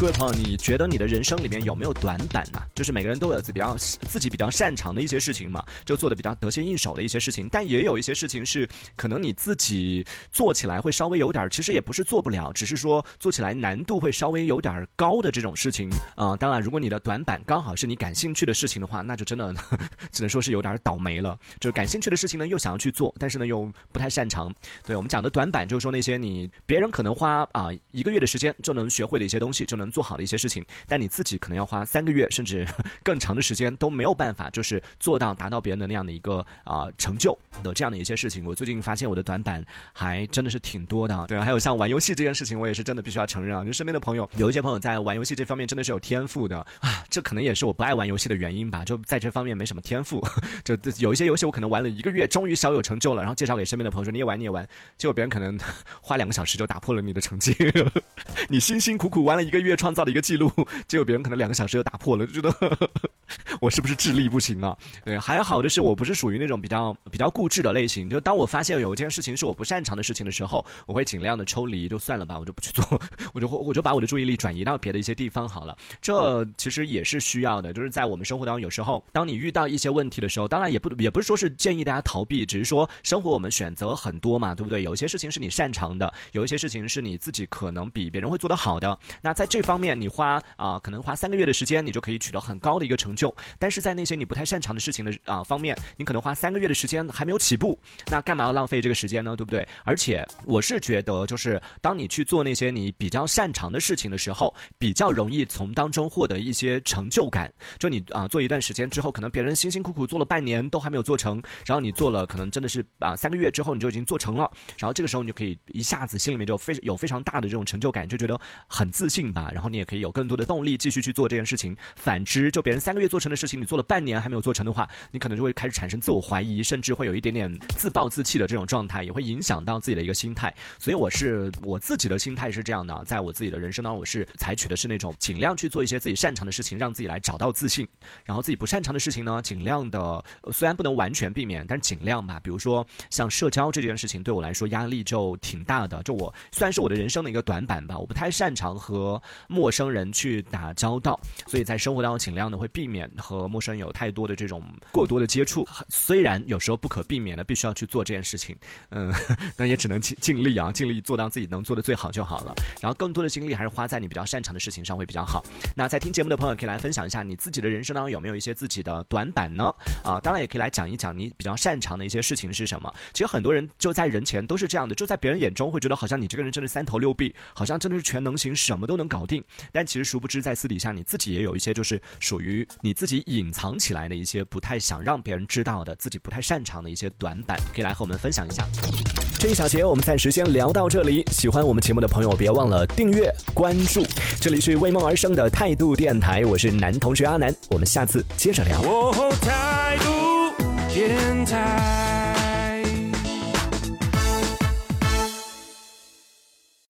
各位朋友，你觉得你的人生里面有没有短板呢？就是每个人都有自比较自己比较擅长的一些事情嘛，就做的比较得心应手的一些事情，但也有一些事情是可能你自己做起来会稍微有点，其实也不是做不了，只是说做起来难度会稍微有点高的这种事情啊。当然，如果你的短板刚好是你感兴趣的事情的话，那就真的只能说是有点倒霉了。就是感兴趣的事情呢，又想要去做，但是呢又不太擅长。对我们讲的短板，就是说那些你别人可能花啊一个月的时间就能学会的一些东西，就能。做好的一些事情，但你自己可能要花三个月甚至 更长的时间都没有办法，就是做到达到别人的那样的一个啊成就的这样的一些事情。我最近发现我的短板还真的是挺多的，对，还有像玩游戏这件事情，我也是真的必须要承认啊，就身边的朋友有一些朋友在玩游戏这方面真的是有天赋的啊，这可能也是我不爱玩游戏的原因吧，就在这方面没什么天赋。就有一些游戏我可能玩了一个月，终于小有成就了，然后介绍给身边的朋友说你也玩你也玩，结果别人可能花两个小时就打破了你的成绩，你辛辛苦苦玩了一个月。创造了一个记录，结果别人可能两个小时就打破了，就觉得 我是不是智力不行啊？对，还好的是我不是属于那种比较比较固执的类型。就当我发现有一件事情是我不擅长的事情的时候，我会尽量的抽离，就算了吧，我就不去做，我就我就把我的注意力转移到别的一些地方好了。这其实也是需要的，就是在我们生活当中，有时候当你遇到一些问题的时候，当然也不也不是说是建议大家逃避，只是说生活我们选择很多嘛，对不对？有一些事情是你擅长的，有一些事情是你自己可能比别人会做得好的。那在这方方面，你花啊，可能花三个月的时间，你就可以取得很高的一个成就。但是在那些你不太擅长的事情的啊方面，你可能花三个月的时间还没有起步，那干嘛要浪费这个时间呢？对不对？而且我是觉得，就是当你去做那些你比较擅长的事情的时候，比较容易从当中获得一些成就感。就你啊，做一段时间之后，可能别人辛辛苦苦做了半年都还没有做成，然后你做了，可能真的是啊三个月之后你就已经做成了，然后这个时候你就可以一下子心里面就非有非常大的这种成就感，就觉得很自信吧。然后你也可以有更多的动力继续去做这件事情。反之，就别人三个月做成的事情，你做了半年还没有做成的话，你可能就会开始产生自我怀疑，甚至会有一点点自暴自弃的这种状态，也会影响到自己的一个心态。所以我是我自己的心态是这样的，在我自己的人生当中，我是采取的是那种尽量去做一些自己擅长的事情，让自己来找到自信。然后自己不擅长的事情呢，尽量的虽然不能完全避免，但是尽量吧。比如说像社交这件事情，对我来说压力就挺大的。就我虽然是我的人生的一个短板吧，我不太擅长和陌生人去打交道，所以在生活当中尽量的会避免和陌生人有太多的这种过多的接触。虽然有时候不可避免的必须要去做这件事情，嗯，那也只能尽尽力啊，尽力做到自己能做的最好就好了。然后更多的精力还是花在你比较擅长的事情上会比较好。那在听节目的朋友可以来分享一下你自己的人生当中有没有一些自己的短板呢？啊，当然也可以来讲一讲你比较擅长的一些事情是什么。其实很多人就在人前都是这样的，就在别人眼中会觉得好像你这个人真的三头六臂，好像真的是全能型，什么都能搞定。但其实殊不知在私底下你自己也有一些就是属于你自己隐藏起来的一些不太想让别人知道的自己不太擅长的一些短板，可以来和我们分享一下。这一小节我们暂时先聊到这里。喜欢我们节目的朋友别忘了订阅关注。这里是为梦而生的态度电台，我是男同学阿南，我们下次接着聊。态度电台。